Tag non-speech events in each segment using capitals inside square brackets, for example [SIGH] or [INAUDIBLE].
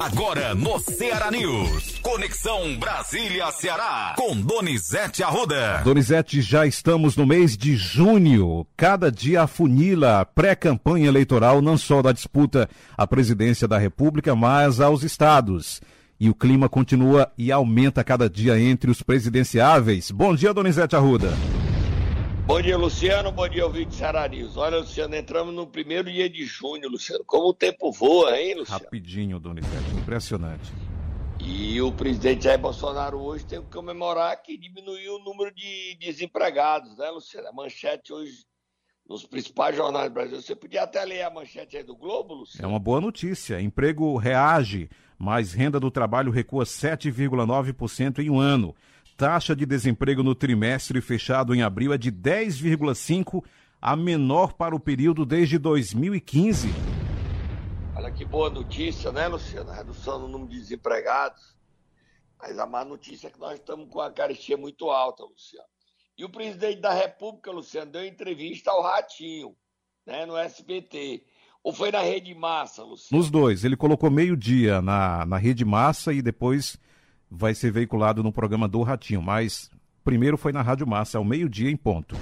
Agora no Ceará News. Conexão Brasília-Ceará. Com Donizete Arruda. Donizete, já estamos no mês de junho. Cada dia afunila a pré-campanha eleitoral, não só da disputa à presidência da República, mas aos estados. E o clima continua e aumenta cada dia entre os presidenciáveis. Bom dia, Donizete Arruda. Bom dia, Luciano. Bom dia, ouvinte News. Olha, Luciano, entramos no primeiro dia de junho, Luciano. Como o tempo voa, hein, Luciano? Rapidinho, Donizete. Impressionante. E o presidente Jair Bolsonaro hoje tem que comemorar que diminuiu o número de desempregados, né, Luciano? A manchete hoje nos principais jornais do Brasil. Você podia até ler a manchete aí do Globo, Luciano? É uma boa notícia. Emprego reage, mas renda do trabalho recua 7,9% em um ano taxa de desemprego no trimestre fechado em abril é de 10,5%, a menor para o período desde 2015. Olha que boa notícia, né, Luciano? A redução no número de desempregados. Mas a má notícia é que nós estamos com a carestia muito alta, Luciano. E o presidente da República, Luciano, deu entrevista ao Ratinho, né, no SBT. Ou foi na Rede Massa, Luciano? Nos dois. Ele colocou meio-dia na, na Rede Massa e depois vai ser veiculado no programa do Ratinho, mas primeiro foi na Rádio Massa, ao meio-dia em ponto.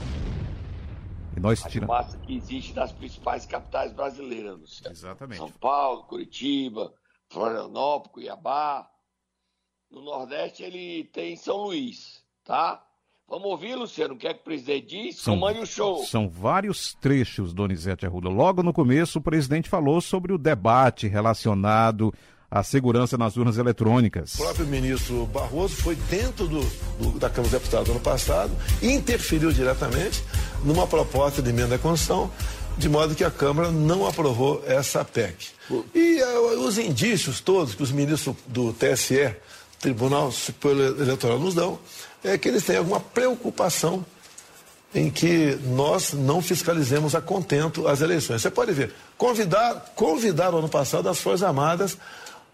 E nós Rádio tiramos... Massa que existe nas principais capitais brasileiras, Luciano. Exatamente. São Paulo, Curitiba, Florianópolis, Cuiabá. No Nordeste ele tem São Luís, tá? Vamos ouvir, Luciano, o que é que o presidente diz? São, Comande o show. São vários trechos, Donizete Arruda. Logo no começo, o presidente falou sobre o debate relacionado a segurança nas urnas eletrônicas. O próprio ministro Barroso foi dentro do, do, da Câmara dos Deputados ano passado e interferiu diretamente numa proposta de emenda à Constituição, de modo que a Câmara não aprovou essa PEC. E uh, os indícios todos que os ministros do TSE, Tribunal Superior Eleitoral, nos dão, é que eles têm alguma preocupação em que nós não fiscalizemos a contento as eleições. Você pode ver, convidar, convidar o ano passado as Forças Armadas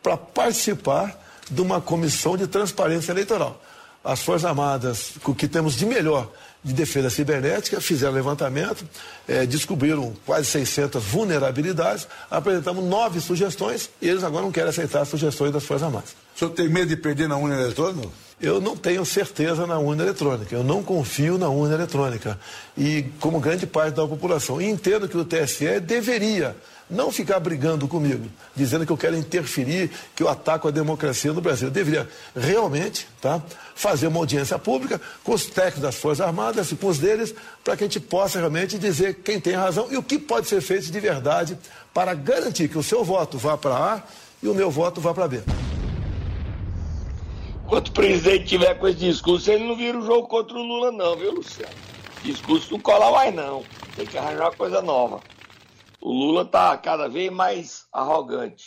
para participar de uma comissão de transparência eleitoral. As Forças Armadas, o que temos de melhor de defesa cibernética, fizeram levantamento, eh, descobriram quase 600 vulnerabilidades, apresentamos nove sugestões e eles agora não querem aceitar as sugestões das Forças Armadas. O senhor tem medo de perder na urna eletrônica? Eu não tenho certeza na urna eletrônica, eu não confio na urna eletrônica. E como grande parte da população, entendo que o TSE deveria não ficar brigando comigo, dizendo que eu quero interferir, que eu ataco a democracia no Brasil. Eu deveria realmente tá, fazer uma audiência pública com os técnicos das Forças Armadas e com os deles, para que a gente possa realmente dizer quem tem razão e o que pode ser feito de verdade para garantir que o seu voto vá para A e o meu voto vá para B. Enquanto o presidente tiver com esse discurso, ele não vira o jogo contra o Lula, não, viu, Luciano? Discurso não cola mais, não. Tem que arranjar uma coisa nova. O Lula está cada vez mais arrogante.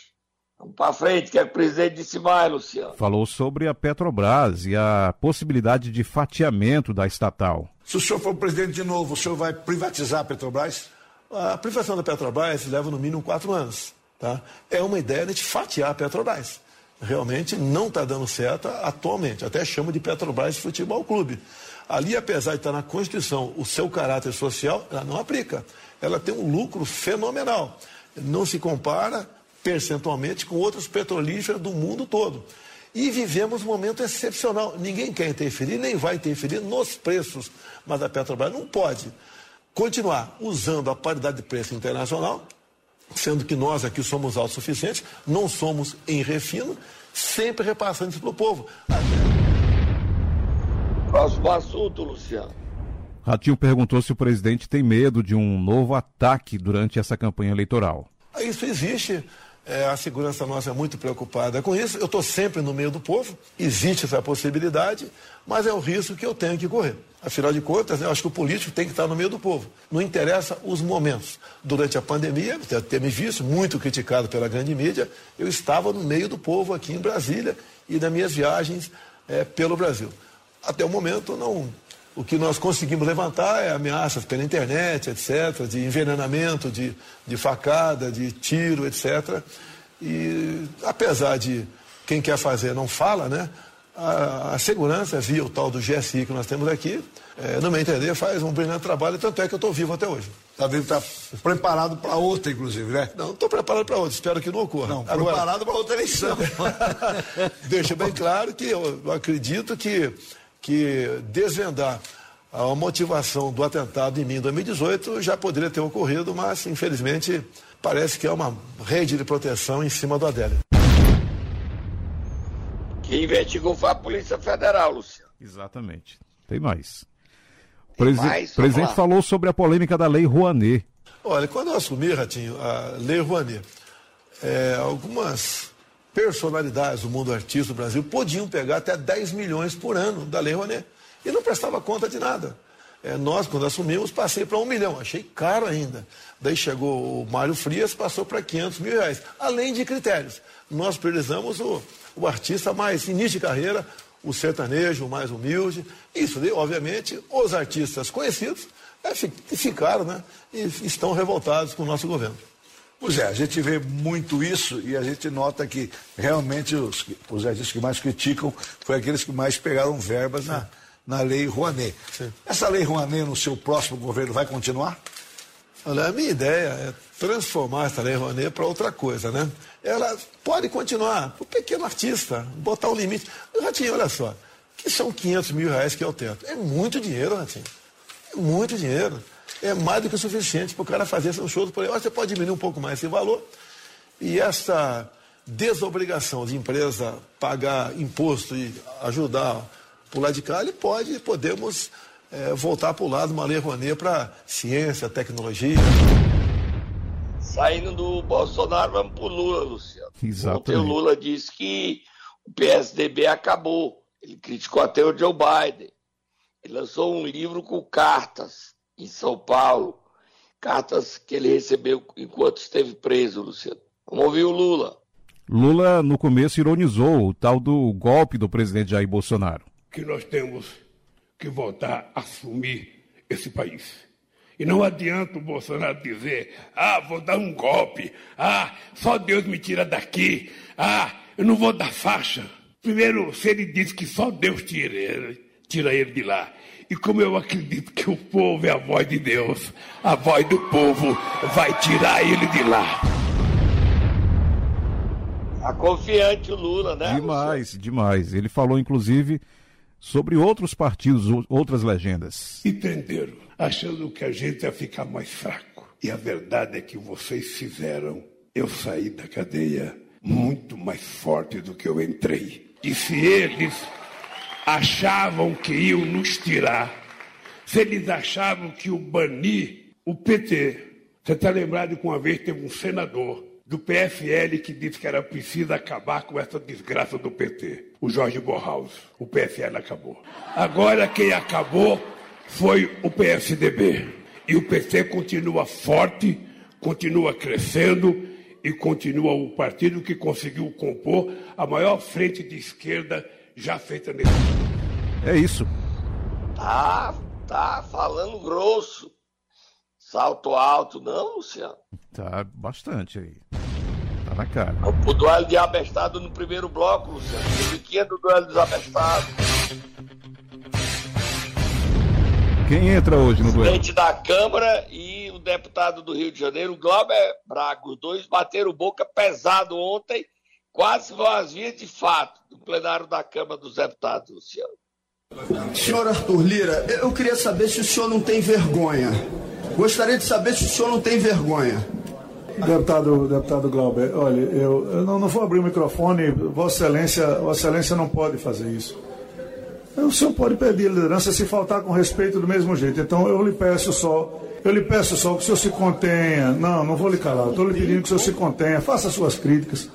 Vamos para frente, que é o presidente disse mais, Luciano. Falou sobre a Petrobras e a possibilidade de fatiamento da estatal. Se o senhor for presidente de novo, o senhor vai privatizar a Petrobras? A privatização da Petrobras leva no mínimo quatro anos. Tá? É uma ideia de fatiar a Petrobras. Realmente não está dando certo atualmente. Até chama de Petrobras Futebol Clube. Ali, apesar de estar na Constituição o seu caráter social, ela não aplica ela tem um lucro fenomenal. Não se compara percentualmente com outras petrolíferas do mundo todo. E vivemos um momento excepcional. Ninguém quer interferir, nem vai interferir nos preços. Mas a Petrobras não pode continuar usando a paridade de preço internacional, sendo que nós aqui somos autossuficientes, não somos em refino, sempre repassando isso para o povo. Próximo assunto, Luciano. Ratinho perguntou se o presidente tem medo de um novo ataque durante essa campanha eleitoral. Isso existe. É, a segurança nossa é muito preocupada com isso. Eu estou sempre no meio do povo, existe essa possibilidade, mas é o risco que eu tenho que correr. Afinal de contas, eu acho que o político tem que estar no meio do povo. Não interessa os momentos. Durante a pandemia, ter me visto, muito criticado pela grande mídia, eu estava no meio do povo aqui em Brasília e nas minhas viagens é, pelo Brasil. Até o momento, não o que nós conseguimos levantar é ameaças pela internet, etc., de envenenamento, de, de facada, de tiro, etc. E apesar de quem quer fazer não fala, né? a, a, segurança via o tal do GSI que nós temos aqui, é, no meu entender, faz um brilhante trabalho, tanto é que eu estou vivo até hoje. Está vivo, está preparado para outra, inclusive, né? Não, estou preparado para outra, espero que não ocorra. Não, Agora, preparado para outra eleição. [LAUGHS] deixa bem claro que eu, eu acredito que, que desvendar a motivação do atentado em mim em 2018 já poderia ter ocorrido, mas infelizmente parece que é uma rede de proteção em cima do Adélio. Quem investigou foi a Polícia Federal, Luciano. Exatamente. Tem mais. O presi mais? presidente falou sobre a polêmica da Lei Rouanet. Olha, quando eu assumi, Ratinho, a Lei Rouanet, é, algumas personalidades do mundo artístico do Brasil podiam pegar até 10 milhões por ano da Lei Rouanet e não prestava conta de nada. É, nós, quando assumimos, passei para um milhão, achei caro ainda. Daí chegou o Mário Frias, passou para 500 mil reais, além de critérios. Nós priorizamos o, o artista mais início de carreira, o sertanejo mais humilde. Isso, obviamente, os artistas conhecidos é, ficaram né, e estão revoltados com o nosso governo. Pois é, a gente vê muito isso e a gente nota que realmente os, os artistas que mais criticam foi aqueles que mais pegaram verbas na, na lei Rouanet. Sim. Essa lei Rouanet no seu próximo governo vai continuar? Olha, a minha ideia é transformar essa lei Rouanet para outra coisa, né? Ela pode continuar, o pequeno artista, botar um limite. Ratinho, olha só, que são 500 mil reais que é o teto. É muito dinheiro, Ratinho. É muito dinheiro. É mais do que o suficiente para o cara fazer seu show por aí. Você pode diminuir um pouco mais esse valor. E essa desobrigação de empresa pagar imposto e ajudar por lado de cá, ele pode, podemos é, voltar para o lado uma lei Rouanet para ciência, tecnologia. Saindo do Bolsonaro, vamos para o Lula, Luciano. Exatamente. Ontem o Lula disse que o PSDB acabou. Ele criticou até o Joe Biden. Ele lançou um livro com cartas em São Paulo. Cartas que ele recebeu enquanto esteve preso, Luciano. Vamos ouvir o Lula. Lula, no começo, ironizou o tal do golpe do presidente Jair Bolsonaro. Que nós temos que voltar a assumir esse país. E não adianta o Bolsonaro dizer: ah, vou dar um golpe, ah, só Deus me tira daqui, ah, eu não vou dar faixa. Primeiro, se ele diz que só Deus tira ele, tira ele de lá. E como eu acredito que o povo é a voz de Deus, a voz do povo vai tirar ele de lá. A tá confiante o Lula, né? Demais, demais. Ele falou, inclusive, sobre outros partidos, outras legendas. Entenderam, achando que a gente ia ficar mais fraco. E a verdade é que vocês fizeram eu sair da cadeia muito mais forte do que eu entrei. E se eles achavam que iam nos tirar, se eles achavam que o banir o PT, você está lembrado que uma vez teve um senador do PFL que disse que era preciso acabar com essa desgraça do PT. O Jorge Borhaus. O PFL acabou. Agora quem acabou foi o PSDB. E o PT continua forte, continua crescendo e continua o partido que conseguiu compor a maior frente de esquerda já feita nesse É isso. Tá, tá falando grosso. Salto alto, não, Luciano? Tá bastante aí. Tá na cara. O duelo de abestado no primeiro bloco, Luciano. O do duelo dos abestados. Quem entra hoje no duelo? Presidente da Câmara e o deputado do Rio de Janeiro, Glauber Braga. Os dois bateram boca pesado ontem, quase vão às vias de fato, no plenário da Câmara dos Deputados, Luciano. Senhor Arthur Lira, eu queria saber se o senhor não tem vergonha Gostaria de saber se o senhor não tem vergonha. Deputado, deputado Glauber, olha, eu, eu não, não, vou abrir o microfone, Vossa Excelência, Vossa Excelência não pode fazer isso. O senhor pode pedir liderança se faltar com respeito do mesmo jeito. Então eu lhe peço só, eu lhe peço só que o senhor se contenha. Não, não vou lhe calar. Estou lhe pedindo que o senhor se contenha, faça suas críticas,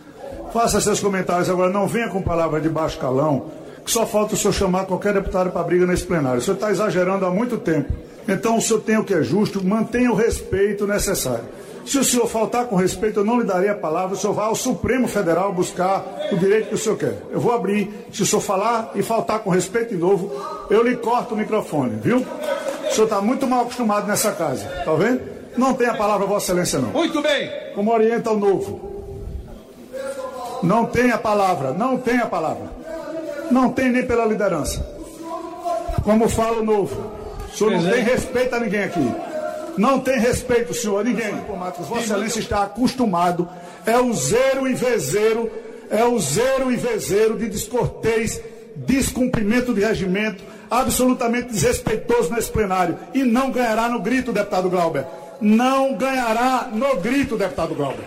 faça seus comentários. Agora não venha com palavras de baixo calão, que só falta o senhor chamar qualquer deputado para briga nesse plenário. O senhor está exagerando há muito tempo. Então o senhor tem o que é justo, mantenha o respeito necessário. Se o senhor faltar com respeito, eu não lhe daria a palavra, o senhor vai ao Supremo Federal buscar o direito que o senhor quer. Eu vou abrir, se o senhor falar e faltar com respeito de novo, eu lhe corto o microfone, viu? O senhor está muito mal acostumado nessa casa, tá vendo? Não tem a palavra, Vossa Excelência, não. Muito bem. Como orienta o novo. Não tem a palavra, não tem a palavra. Não tem nem pela liderança. Como fala o novo. O senhor não tem respeito a ninguém aqui. Não tem respeito, senhor, a ninguém. Vossa Excelência está acostumado. É o zero e vezeiro, é o zero e vezeiro de descortês, descumprimento de regimento, absolutamente desrespeitoso nesse plenário. E não ganhará no grito, deputado Glauber. Não ganhará no grito, deputado Glauber.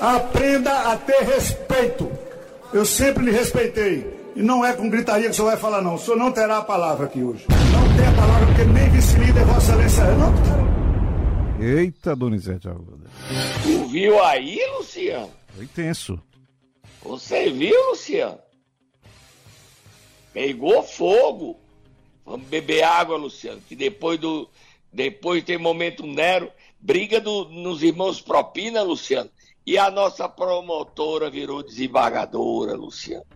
Aprenda a ter respeito. Eu sempre lhe respeitei. E não é com gritaria que o senhor vai falar, não. O senhor não terá a palavra aqui hoje. Não tem a palavra, porque nem vice-líder Vossa Excelência é. Não, Eita, Donizete Arruda. Tu viu aí, Luciano? Foi tenso. Você viu, Luciano? Pegou fogo. Vamos beber água, Luciano, que depois do. Depois tem momento Nero, briga do, nos irmãos Propina, Luciano. E a nossa promotora virou desembargadora, Luciano.